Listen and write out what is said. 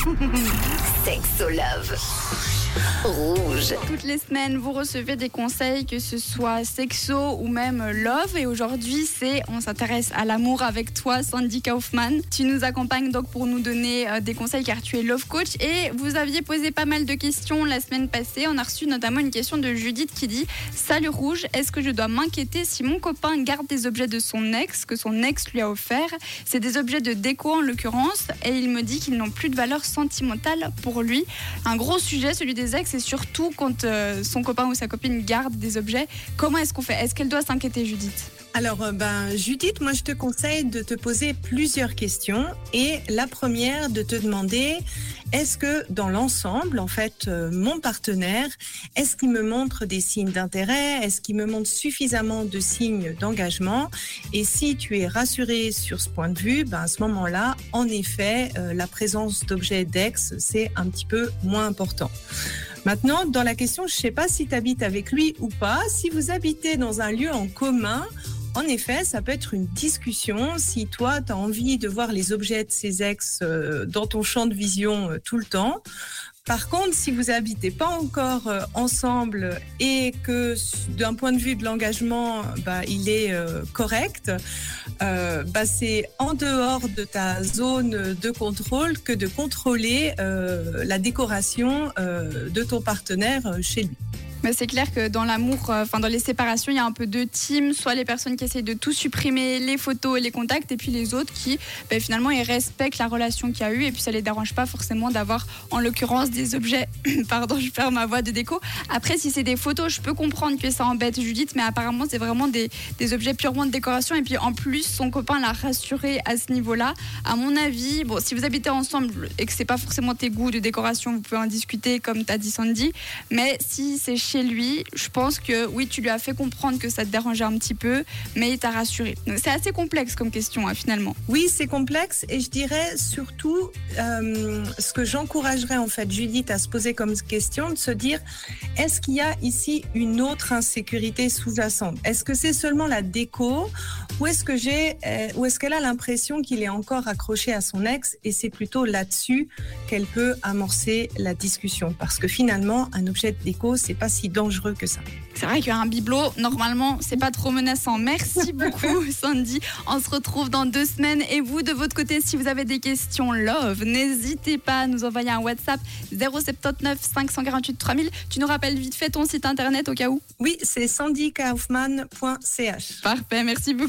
Sexo Love. Rouge. Toutes les semaines, vous recevez des conseils, que ce soit sexo ou même love. Et aujourd'hui, c'est on s'intéresse à l'amour avec toi, Sandy Kaufman. Tu nous accompagnes donc pour nous donner euh, des conseils car tu es love coach. Et vous aviez posé pas mal de questions la semaine passée. On a reçu notamment une question de Judith qui dit Salut Rouge, est-ce que je dois m'inquiéter si mon copain garde des objets de son ex que son ex lui a offert? C'est des objets de déco en l'occurrence. Et il me dit qu'ils n'ont plus de valeur sentimentale pour lui. Un gros sujet, celui des ex, et surtout quand euh, son copain ou sa copine garde des objets. Comment est-ce qu'on fait? Est-ce qu'elle doit s'inquiéter, Judith? Alors, euh, ben, Judith, moi, je te conseille de te poser plusieurs questions. Et la première, de te demander, est-ce que dans l'ensemble, en fait, euh, mon partenaire, est-ce qu'il me montre des signes d'intérêt? Est-ce qu'il me montre suffisamment de signes d'engagement? Et si tu es rassuré sur ce point de vue, ben, à ce moment-là, en effet, euh, la présence d'objets d'ex, c'est un petit peu moins important. Maintenant, dans la question, je ne sais pas si tu habites avec lui ou pas. Si vous habitez dans un lieu en commun, en effet, ça peut être une discussion. Si toi, tu as envie de voir les objets de ses ex euh, dans ton champ de vision euh, tout le temps. Par contre, si vous habitez pas encore euh, ensemble et que d'un point de vue de l'engagement, bah, il est correct, bah, c'est en dehors de ta zone de contrôle que de contrôler la décoration de ton partenaire chez lui. C'est clair que dans l'amour, euh, enfin dans les séparations, il y a un peu deux teams, soit les personnes qui essayent de tout supprimer, les photos et les contacts, et puis les autres qui, ben, finalement, ils respectent la relation qu'il y a eu, et puis ça les dérange pas forcément d'avoir, en l'occurrence, des objets. Pardon, je perds ma voix de déco. Après, si c'est des photos, je peux comprendre que ça embête Judith, mais apparemment, c'est vraiment des, des objets purement de décoration, et puis en plus, son copain l'a rassuré à ce niveau-là. À mon avis, bon, si vous habitez ensemble et que c'est pas forcément tes goûts de décoration, vous pouvez en discuter, comme t'as dit Sandy, mais si c'est chez lui, je pense que oui, tu lui as fait comprendre que ça te dérangeait un petit peu, mais il t'a rassuré. C'est assez complexe comme question, hein, finalement. Oui, c'est complexe et je dirais surtout euh, ce que j'encouragerais en fait Judith à se poser comme question, de se dire est-ce qu'il y a ici une autre insécurité sous-jacente? Est-ce que c'est seulement la déco ou est-ce que j'ai euh, ou est-ce qu'elle a l'impression qu'il est encore accroché à son ex et c'est plutôt là-dessus qu'elle peut amorcer la discussion? Parce que finalement un objet de déco c'est pas si dangereux que ça. C'est vrai qu'un bibelot, normalement, c'est pas trop menaçant. Merci beaucoup, Sandy. On se retrouve dans deux semaines. Et vous, de votre côté, si vous avez des questions love, n'hésitez pas à nous envoyer un WhatsApp 079 548 3000. Tu nous rappelles vite fait ton site internet au cas où Oui, c'est sandykaufman.ch. Parfait, merci beaucoup.